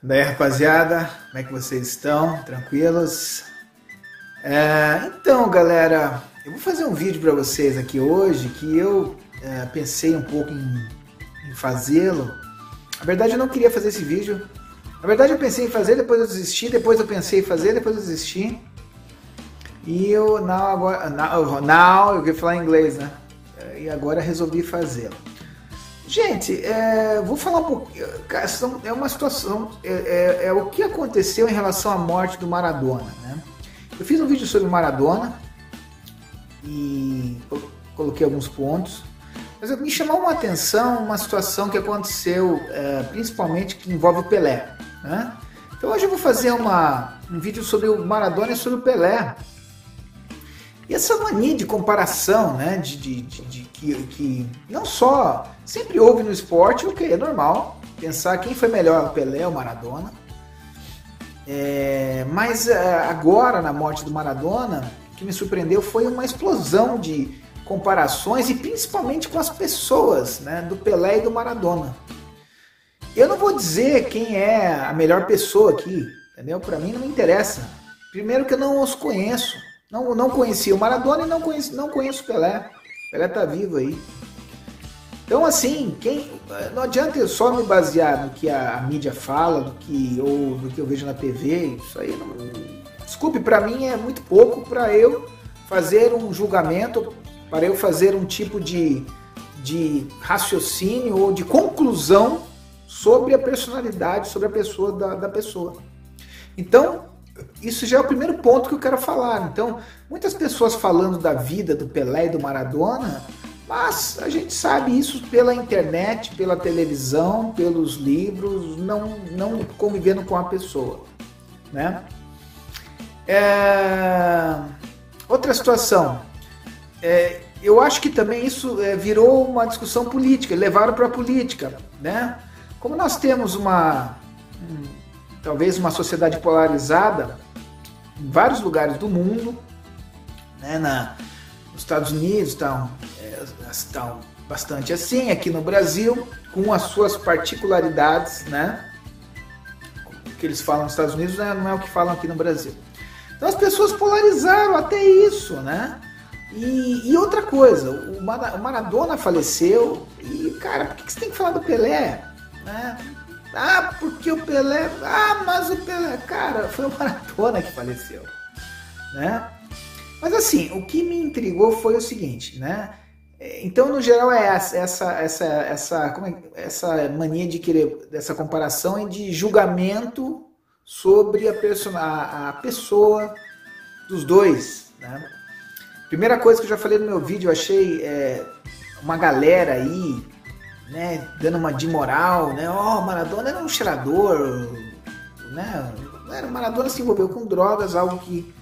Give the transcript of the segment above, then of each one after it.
Daí rapaziada, como é que vocês estão? Tranquilos? É, então galera, eu vou fazer um vídeo para vocês aqui hoje que eu é, pensei um pouco em, em fazê-lo. Na verdade eu não queria fazer esse vídeo. Na verdade eu pensei em fazer, depois eu desisti, depois eu pensei em fazer, depois eu desisti. E eu now, agora, now, now eu queria falar em inglês, né? E agora resolvi fazê-lo. Gente, é, vou falar um pouquinho. É uma situação. É, é, é, o que aconteceu em relação à morte do Maradona. Né? Eu fiz um vídeo sobre o Maradona e coloquei alguns pontos. Mas me chamou uma atenção uma situação que aconteceu, é, principalmente que envolve o Pelé. Né? Então hoje eu vou fazer uma, um vídeo sobre o Maradona e sobre o Pelé. E essa mania de comparação, né, de, de, de, de que, que, não só sempre houve no esporte, o que é normal, pensar quem foi melhor, o Pelé ou o Maradona. É, mas é, agora, na morte do Maradona, o que me surpreendeu foi uma explosão de comparações e principalmente com as pessoas, né, do Pelé e do Maradona. Eu não vou dizer quem é a melhor pessoa aqui, entendeu? Para mim não me interessa. Primeiro que eu não os conheço. Não, não conhecia o Maradona e não conheço, não conheço o Pelé. O Pelé tá vivo aí. Então, assim, quem, não adianta eu só me basear no que a, mídia fala, do que, ou do que eu vejo na TV. Isso aí não. Desculpe, para mim é muito pouco para eu fazer um julgamento, para eu fazer um tipo de, de raciocínio ou de conclusão sobre a personalidade, sobre a pessoa da, da pessoa. Então, isso já é o primeiro ponto que eu quero falar. Então, muitas pessoas falando da vida do Pelé e do Maradona, mas a gente sabe isso pela internet, pela televisão, pelos livros, não, não convivendo com a pessoa, né? É... Outra situação, é, eu acho que também isso é, virou uma discussão política, levaram para a política, né? Como nós temos uma talvez uma sociedade polarizada em vários lugares do mundo, né, na, nos Estados Unidos estão, é, estão bastante assim, aqui no Brasil, com as suas particularidades, né? O que eles falam nos Estados Unidos né, não é o que falam aqui no Brasil. Então as pessoas polarizaram até isso, né? E, e outra coisa, o Maradona faleceu e, cara, por que você tem que falar do Pelé? Né? Ah, porque o Pelé. Ah, mas o Pelé. Cara, foi o Maratona que faleceu. Né? Mas assim, o que me intrigou foi o seguinte, né? Então, no geral, é essa, essa, essa, essa, é, essa mania de querer, dessa comparação e de julgamento sobre a, persona, a, a pessoa dos dois. Né? Primeira coisa que eu já falei no meu vídeo, eu achei é, uma galera aí né, dando uma de moral, né? Ó, oh, Maradona era um cheirador, né? Maradona se envolveu com drogas, algo que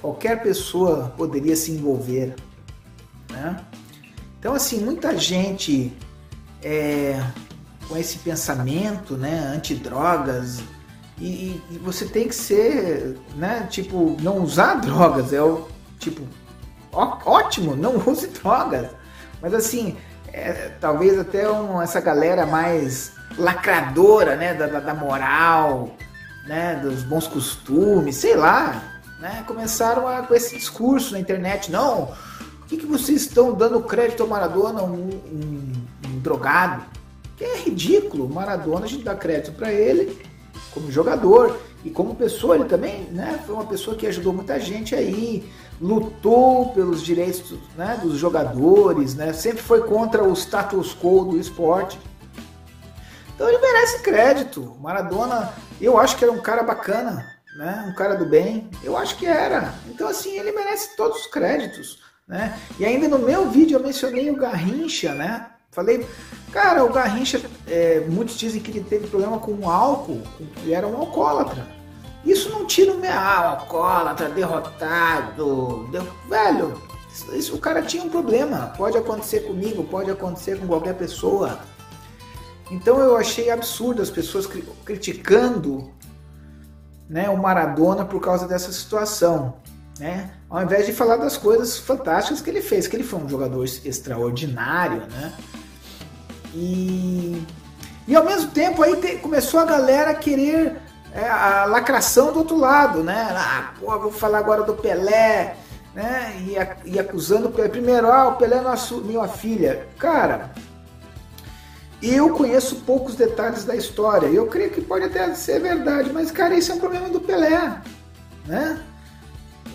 qualquer pessoa poderia se envolver, né? Então, assim, muita gente é, com esse pensamento, né, antidrogas, e, e você tem que ser, né, tipo, não usar drogas, é o tipo, ó, ótimo, não use drogas, mas assim, é, talvez até um, essa galera mais lacradora, né, da, da, moral, né, dos bons costumes, sei lá, né, começaram a, com esse discurso na internet, não, o que, que vocês estão dando crédito ao Maradona, um, um, um drogado? É ridículo, Maradona a gente dá crédito para ele como jogador e como pessoa, ele também, né, foi uma pessoa que ajudou muita gente aí, lutou pelos direitos né, dos jogadores, né? sempre foi contra o status quo do esporte. Então ele merece crédito. Maradona, eu acho que era um cara bacana, né? um cara do bem. Eu acho que era. Então, assim, ele merece todos os créditos. Né? E ainda no meu vídeo eu mencionei o Garrincha, né? Falei, cara, o Garrincha, é, muitos dizem que ele teve problema com álcool, ele era um alcoólatra. Isso não tira o meu ah, alcoólatra, derrotado. Velho, isso, o cara tinha um problema. Pode acontecer comigo, pode acontecer com qualquer pessoa. Então eu achei absurdo as pessoas criticando né, o Maradona por causa dessa situação. Né? Ao invés de falar das coisas fantásticas que ele fez, que ele foi um jogador extraordinário, né? E E ao mesmo tempo aí te, começou a galera a querer é, a lacração do outro lado, né? Ah, pô, vou falar agora do Pelé, né? E, a, e acusando o Pelé. Primeiro, ah, o Pelé não assumiu a filha. Cara, eu conheço poucos detalhes da história. Eu creio que pode até ser verdade, mas, cara, esse é um problema do Pelé, né?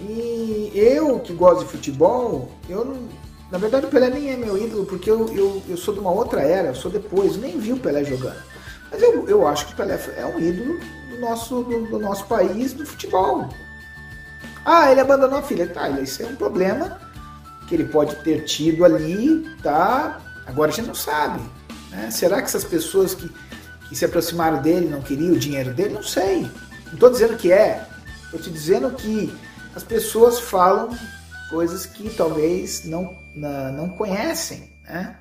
E eu que gosto de futebol, eu não, na verdade o Pelé nem é meu ídolo, porque eu, eu, eu sou de uma outra era, eu sou depois, nem vi o Pelé jogando. Mas eu, eu acho que o Pelé é um ídolo do nosso, do, do nosso país, do futebol. Ah, ele abandonou a filha. Tá, isso é um problema que ele pode ter tido ali, tá? Agora a gente não sabe. Né? Será que essas pessoas que, que se aproximaram dele não queriam o dinheiro dele? Não sei. Não estou dizendo que é. Estou te dizendo que as pessoas falam coisas que talvez não, não conhecem, né?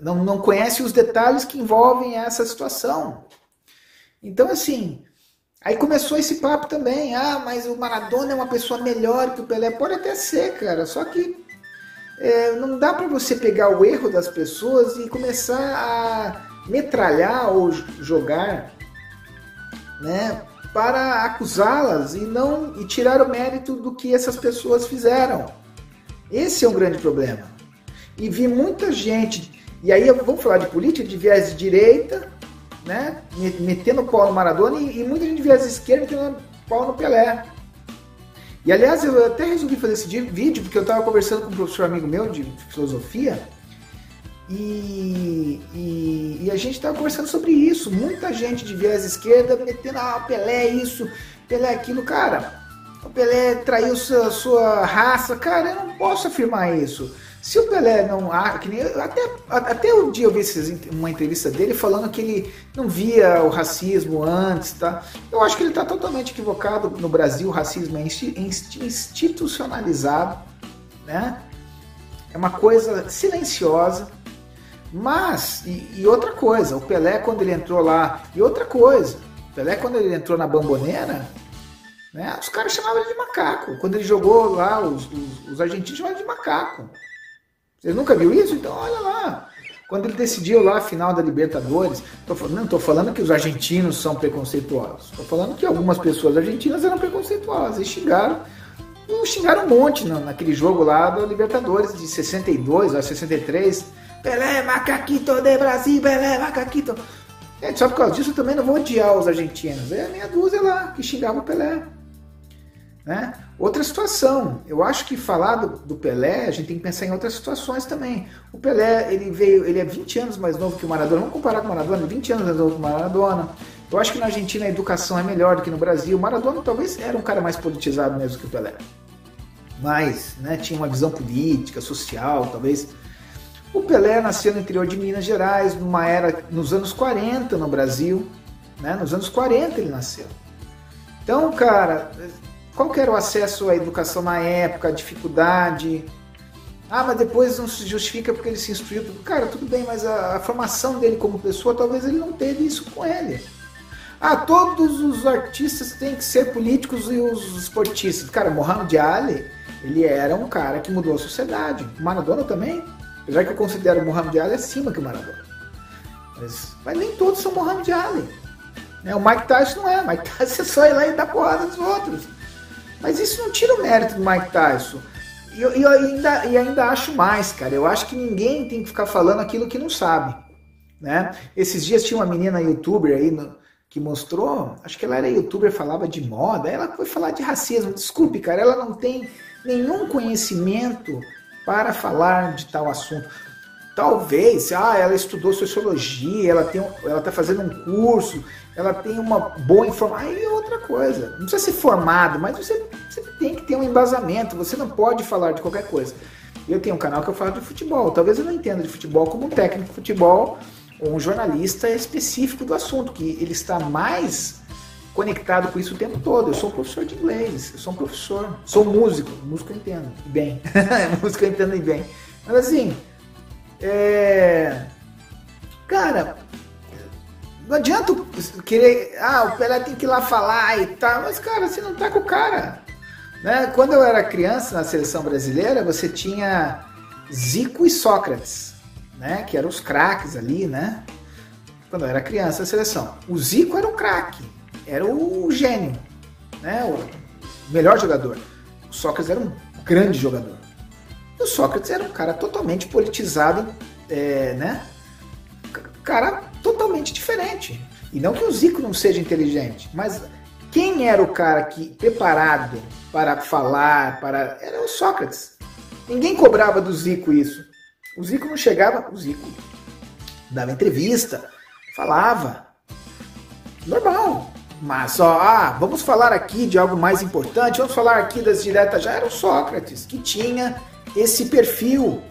Não, não conhecem os detalhes que envolvem essa situação. Então, assim, aí começou esse papo também. Ah, mas o Maradona é uma pessoa melhor que o Pelé. Pode até ser, cara. Só que é, não dá para você pegar o erro das pessoas e começar a metralhar ou jogar, né, para acusá-las e não e tirar o mérito do que essas pessoas fizeram. Esse é um grande problema. E vi muita gente, e aí vamos falar de política de viés de direita, né, metendo o pau no Maradona e, e muita gente de viés de esquerda metendo pau no Pelé. E aliás, eu até resolvi fazer esse vídeo porque eu estava conversando com um professor amigo meu de filosofia e, e, e a gente estava conversando sobre isso. Muita gente de viés esquerda metendo, ah, Pelé é isso, Pelé é aquilo. Cara, o Pelé traiu sua, sua raça. Cara, eu não posso afirmar isso. Se o Pelé não. até, até o dia eu vi uma entrevista dele falando que ele não via o racismo antes, tá? Eu acho que ele está totalmente equivocado. No Brasil, o racismo é institucionalizado, né? É uma coisa silenciosa. Mas, e, e outra coisa, o Pelé, quando ele entrou lá, e outra coisa, o Pelé, quando ele entrou na Bamboneira, né, os caras chamavam ele de macaco. Quando ele jogou lá, os, os, os argentinos chamavam ele de macaco. Você nunca viu isso? Então olha lá. Quando ele decidiu lá a final da Libertadores, tô, não estou falando que os argentinos são preconceituosos. Estou falando que algumas pessoas argentinas eram preconceituosas e xingaram, xingaram um monte naquele jogo lá da Libertadores de 62 a 63. Pelé, macaquito de Brasil, Pelé, macaquito. É, só por causa disso eu também não vou odiar os argentinos. É a meia dúzia lá que xingava o Pelé. Né? Outra situação, eu acho que falar do, do, Pelé, a gente tem que pensar em outras situações também. O Pelé, ele veio, ele é 20 anos mais novo que o Maradona. Vamos comparar com o Maradona, 20 anos mais novo que o Maradona. Eu acho que na Argentina a educação é melhor do que no Brasil. O Maradona talvez era um cara mais politizado mesmo que o Pelé. Mas, né, tinha uma visão política, social, talvez. O Pelé nasceu no interior de Minas Gerais, numa era nos anos 40 no Brasil, né? Nos anos 40 ele nasceu. Então, cara, qual era o acesso à educação na época, a dificuldade? Ah, mas depois não se justifica porque ele se instruiu. Cara, tudo bem, mas a, a formação dele como pessoa, talvez ele não teve isso com ele. Ah, todos os artistas têm que ser políticos e os esportistas. Cara, Muhammad Ali, ele era um cara que mudou a sociedade. Maradona também. Apesar que eu considero o Muhammad Ali acima que o Maradona. Mas, mas nem todos são Muhammad Ali. Né? O Mike Tyson não é. O Mike Tyson é só ir lá e dar porrada nos outros. Mas isso não tira o mérito do Mike Tyson. E eu, eu, ainda, e ainda acho mais, cara. Eu acho que ninguém tem que ficar falando aquilo que não sabe. Né? Esses dias tinha uma menina youtuber aí no, que mostrou, acho que ela era youtuber, falava de moda, ela foi falar de racismo. Desculpe, cara, ela não tem nenhum conhecimento para falar de tal assunto. Talvez, ah, ela estudou sociologia, ela tem, ela está fazendo um curso, ela tem uma boa informação. Aí é outra coisa. Não precisa ser formado, mas você, você tem que ter um embasamento. Você não pode falar de qualquer coisa. Eu tenho um canal que eu falo de futebol. Talvez eu não entenda de futebol como um técnico de futebol ou um jornalista específico do assunto, que ele está mais conectado com isso o tempo todo. Eu sou um professor de inglês, eu sou um professor, sou músico, músico eu entendo bem, músico eu entendo bem. Mas assim, é... cara, não adianta querer, ah, o Pelé tem que ir lá falar e tal, mas cara, você não tá com o cara. Né? Quando eu era criança na seleção brasileira, você tinha Zico e Sócrates, né? Que eram os craques ali, né? quando eu era criança, a seleção. O Zico era um craque, era o gênio, né? o melhor jogador. O Sócrates era um grande jogador. E o Sócrates era um cara totalmente politizado, é, né? Cara totalmente diferente. E não que o Zico não seja inteligente, mas quem era o cara que preparado para falar, para era o Sócrates. Ninguém cobrava do Zico isso. O Zico não chegava, o Zico dava entrevista, falava. Normal. Mas só, ah, vamos falar aqui de algo mais importante, vamos falar aqui das diretas. Já era o Sócrates que tinha esse perfil.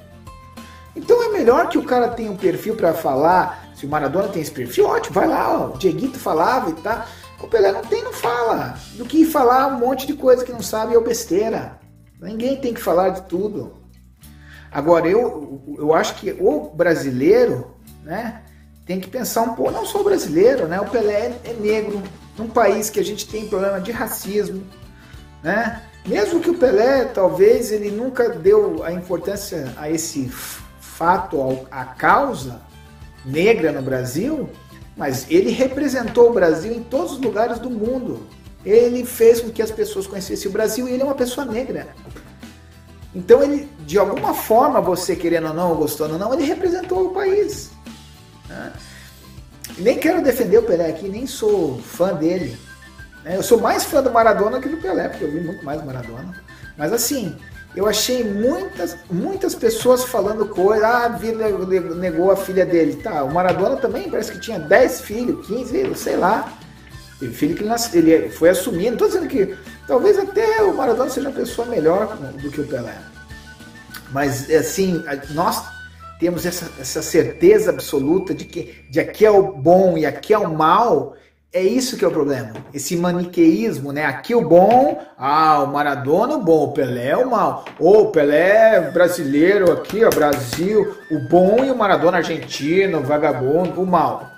Então é melhor que o cara tenha um perfil para falar. Se o Maradona tem esse perfil, ótimo, vai lá, ó, o Dieguito falava e tá. O Pelé não tem, não fala. Do que falar um monte de coisa que não sabe é besteira. Ninguém tem que falar de tudo. Agora, eu, eu acho que o brasileiro, né, tem que pensar um pouco, não só o brasileiro, né, o Pelé é negro, num país que a gente tem problema de racismo, né, mesmo que o Pelé, talvez, ele nunca deu a importância a esse fato, a causa negra no Brasil, mas ele representou o Brasil em todos os lugares do mundo. Ele fez com que as pessoas conhecessem o Brasil e ele é uma pessoa negra. Então ele, de alguma forma, você querendo ou não, gostando ou não, ele representou o país. Né? Nem quero defender o Pelé aqui, nem sou fã dele. Né? Eu sou mais fã do Maradona que do Pelé, porque eu vi muito mais Maradona. Mas assim, eu achei muitas, muitas pessoas falando coisa. Ah, Vila negou a filha dele. Tá, o Maradona também parece que tinha 10 filhos, 15, sei lá. Teve filho que ele, nasce, ele foi assumindo. Tô dizendo que talvez até o Maradona seja uma pessoa melhor do que o Pelé. Mas, assim, nós temos essa, essa certeza absoluta de que de aqui é o bom e aqui é o mal é isso que é o problema. Esse maniqueísmo, né? Aqui o bom, ah, o Maradona o bom, o Pelé é o mal. Ou o Pelé é brasileiro aqui, ó, Brasil, o bom e o Maradona argentino, vagabundo, o mal.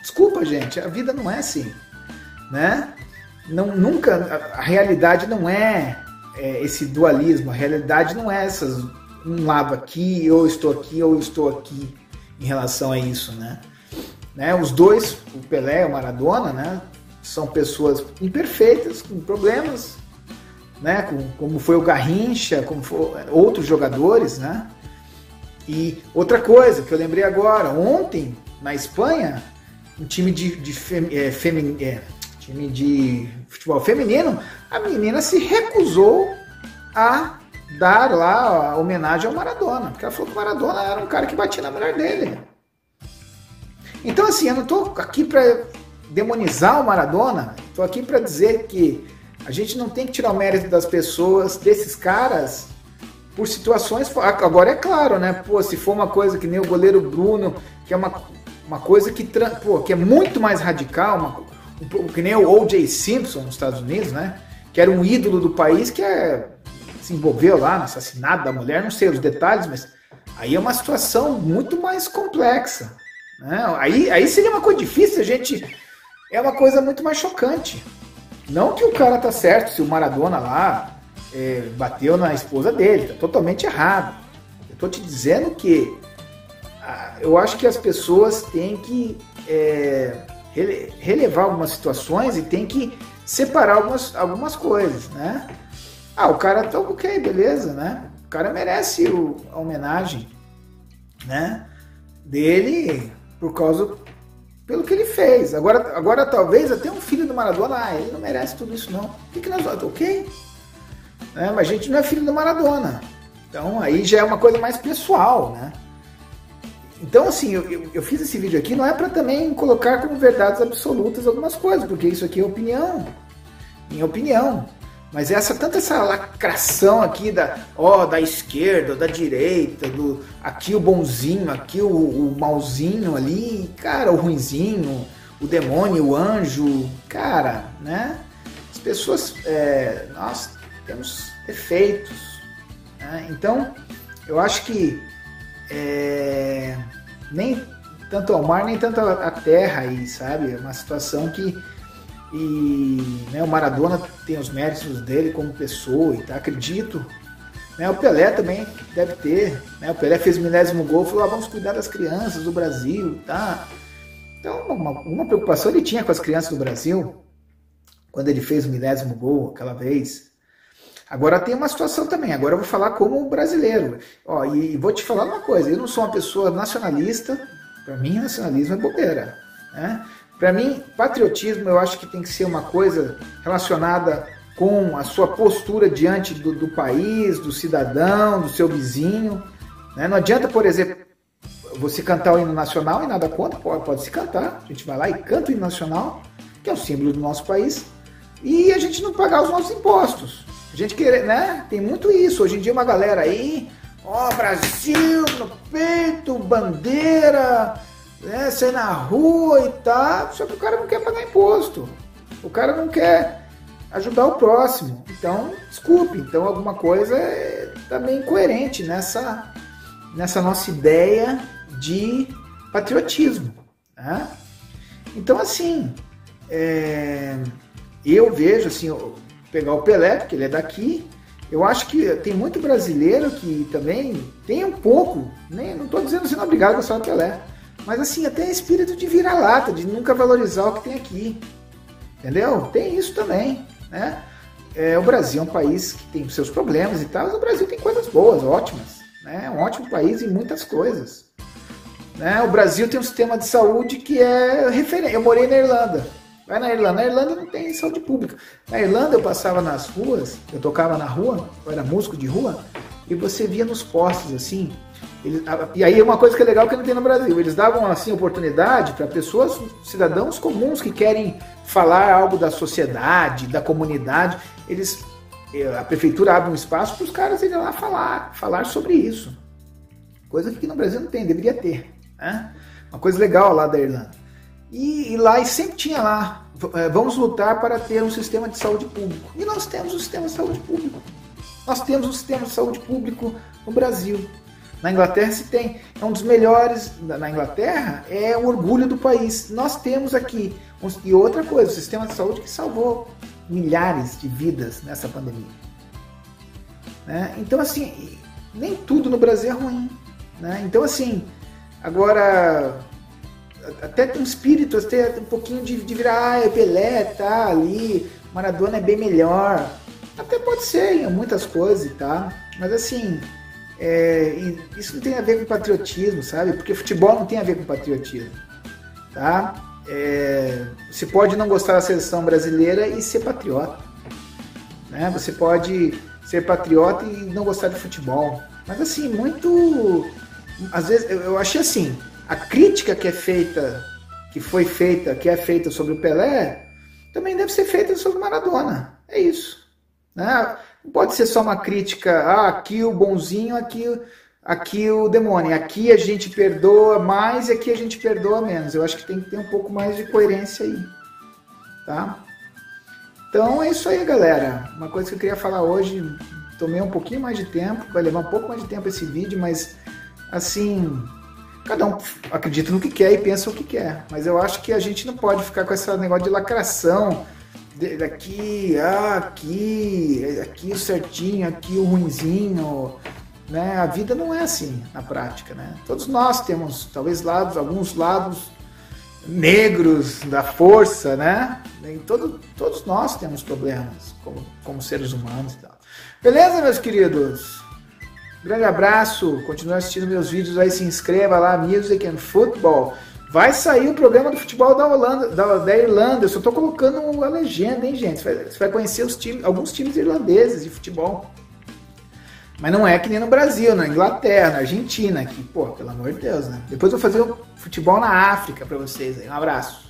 Desculpa, gente, a vida não é assim, né? Não, nunca, a, a realidade não é, é, esse dualismo, a realidade não é essas, um lado aqui, eu estou aqui, eu estou aqui, em relação a isso, né? Né? Os dois, o Pelé e o Maradona, né? são pessoas imperfeitas, com problemas, né? Com, como foi o Garrincha, como foram outros jogadores. Né? E outra coisa que eu lembrei agora, ontem, na Espanha, um time de, de fem, é, é, time de futebol feminino, a menina se recusou a dar lá a homenagem ao Maradona, porque ela falou que o Maradona era um cara que batia na mulher dele. Então, assim, eu não estou aqui para demonizar o Maradona, estou aqui para dizer que a gente não tem que tirar o mérito das pessoas, desses caras, por situações. Agora é claro, né? Pô, se for uma coisa que nem o goleiro Bruno, que é uma, uma coisa que, pô, que é muito mais radical, uma, um, que nem o O.J. Simpson nos Estados Unidos, né? Que era um ídolo do país que é, se envolveu lá no assassinato da mulher, não sei os detalhes, mas aí é uma situação muito mais complexa. Não, aí, aí seria uma coisa difícil, a gente. É uma coisa muito mais chocante. Não que o cara tá certo, se o Maradona lá é, bateu na esposa dele, tá totalmente errado. Eu tô te dizendo que ah, eu acho que as pessoas têm que é, relevar algumas situações e tem que separar algumas, algumas coisas, né? Ah, o cara tá ok, beleza, né? O cara merece o, a homenagem, né? Dele por causa pelo que ele fez. Agora, agora talvez até um filho do Maradona, ah, ele não merece tudo isso não. O que, que nós ok? É, mas a gente não é filho do Maradona. Então aí já é uma coisa mais pessoal, né? Então assim, eu, eu, eu fiz esse vídeo aqui não é para também colocar como verdades absolutas algumas coisas, porque isso aqui é opinião, minha opinião. Mas essa tanta essa lacração aqui da, ó, da esquerda, da direita, do aqui o bonzinho, aqui o, o malzinho ali, cara, o ruinzinho, o demônio, o anjo, cara, né? As pessoas, é, nós temos defeitos, né? então eu acho que é, nem tanto ao mar nem tanto a terra aí, sabe? É uma situação que e né, o Maradona tem os méritos dele como pessoa, e tá, acredito. Né, o Pelé também deve ter. Né, o Pelé fez o milésimo gol falou: ah, vamos cuidar das crianças do Brasil. Tá? Então, uma, uma preocupação ele tinha com as crianças do Brasil, quando ele fez o milésimo gol aquela vez. Agora tem uma situação também, agora eu vou falar como brasileiro. Ó, e vou te falar uma coisa, eu não sou uma pessoa nacionalista, para mim nacionalismo é bobeira. Né? Para mim, patriotismo eu acho que tem que ser uma coisa relacionada com a sua postura diante do, do país, do cidadão, do seu vizinho. Né? Não adianta, por exemplo, você cantar o hino nacional e nada contra, pode, pode se cantar. A gente vai lá e canta o hino nacional, que é o símbolo do nosso país, e a gente não pagar os nossos impostos. A gente querer, né? Tem muito isso. Hoje em dia uma galera aí, ó, Brasil no peito, bandeira, né? Sai na rua e tal. Só que o cara não quer pagar imposto. O cara não quer ajudar o próximo. Então, desculpe. Então, alguma coisa é também incoerente nessa, nessa nossa ideia de patriotismo. Né? Então, assim, é, eu vejo assim, pegar o Pelé, porque ele é daqui. Eu acho que tem muito brasileiro que também tem um pouco, nem, não estou dizendo assim, não obrigado a gostar do Pelé, mas assim, até espírito de virar-lata, de nunca valorizar o que tem aqui. Entendeu? Tem isso também. Né? É, o Brasil é um país que tem seus problemas e tal, mas o Brasil tem coisas boas, ótimas. Né? É um ótimo país em muitas coisas. Né? O Brasil tem um sistema de saúde que é referente. Eu morei na Irlanda. Vai na Irlanda. Na Irlanda não tem saúde pública. Na Irlanda eu passava nas ruas, eu tocava na rua, eu era músico de rua, e você via nos postos assim. Eles, e aí uma coisa que é legal que não tem no Brasil, eles davam assim oportunidade para pessoas, cidadãos comuns que querem falar algo da sociedade, da comunidade, eles eh, a prefeitura abre um espaço para os caras irem lá falar, falar sobre isso. Coisa que no Brasil não tem, deveria ter. Né? Uma coisa legal lá da Irlanda. E, e lá e sempre tinha lá, é, vamos lutar para ter um sistema de saúde público. E nós temos um sistema de saúde público. Nós temos um sistema de saúde público no Brasil. Na Inglaterra se tem. É um dos melhores. Na Inglaterra é o orgulho do país. Nós temos aqui. E outra coisa, o sistema de saúde que salvou milhares de vidas nessa pandemia. Né? Então, assim, nem tudo no Brasil é ruim. Né? Então, assim, agora até tem um espírito, até um pouquinho de, de virar, ah, é Pelé, tá ali, Maradona é bem melhor. Até pode ser em muitas coisas, tá? Mas assim, é, isso não tem a ver com patriotismo, sabe? Porque futebol não tem a ver com patriotismo, tá? É, você pode não gostar da seleção brasileira e ser patriota, né? Você pode ser patriota e não gostar de futebol, mas assim muito, às vezes eu, achei assim, a crítica que é feita, que foi feita, que é feita sobre o Pelé, também deve ser feita sobre Maradona. É isso. Né? Não pode ser só uma crítica, ah, aqui o bonzinho, aqui, aqui o demônio. Aqui a gente perdoa mais e aqui a gente perdoa menos. Eu acho que tem que ter um pouco mais de coerência aí. Tá? Então é isso aí, galera. Uma coisa que eu queria falar hoje, tomei um pouquinho mais de tempo, vai levar um pouco mais de tempo esse vídeo, mas assim, Cada um acredita no que quer e pensa o que quer. Mas eu acho que a gente não pode ficar com esse negócio de lacração. Daqui, ah, aqui, aqui o certinho, aqui o ruinzinho. Né? A vida não é assim na prática. Né? Todos nós temos, talvez, lados, alguns lados negros da força, né? E todo, todos nós temos problemas como, como seres humanos e tal. Beleza, meus queridos? Grande abraço, continue assistindo meus vídeos aí, se inscreva lá, Music and Football. Vai sair o programa do futebol da Holanda, da, da Irlanda. Eu só estou colocando a legenda, hein, gente? Você vai, você vai conhecer os times, alguns times irlandeses de futebol. Mas não é que nem no Brasil, na Inglaterra, na Argentina, que, pô, pelo amor de Deus, né? Depois eu vou fazer o futebol na África para vocês aí. Um abraço.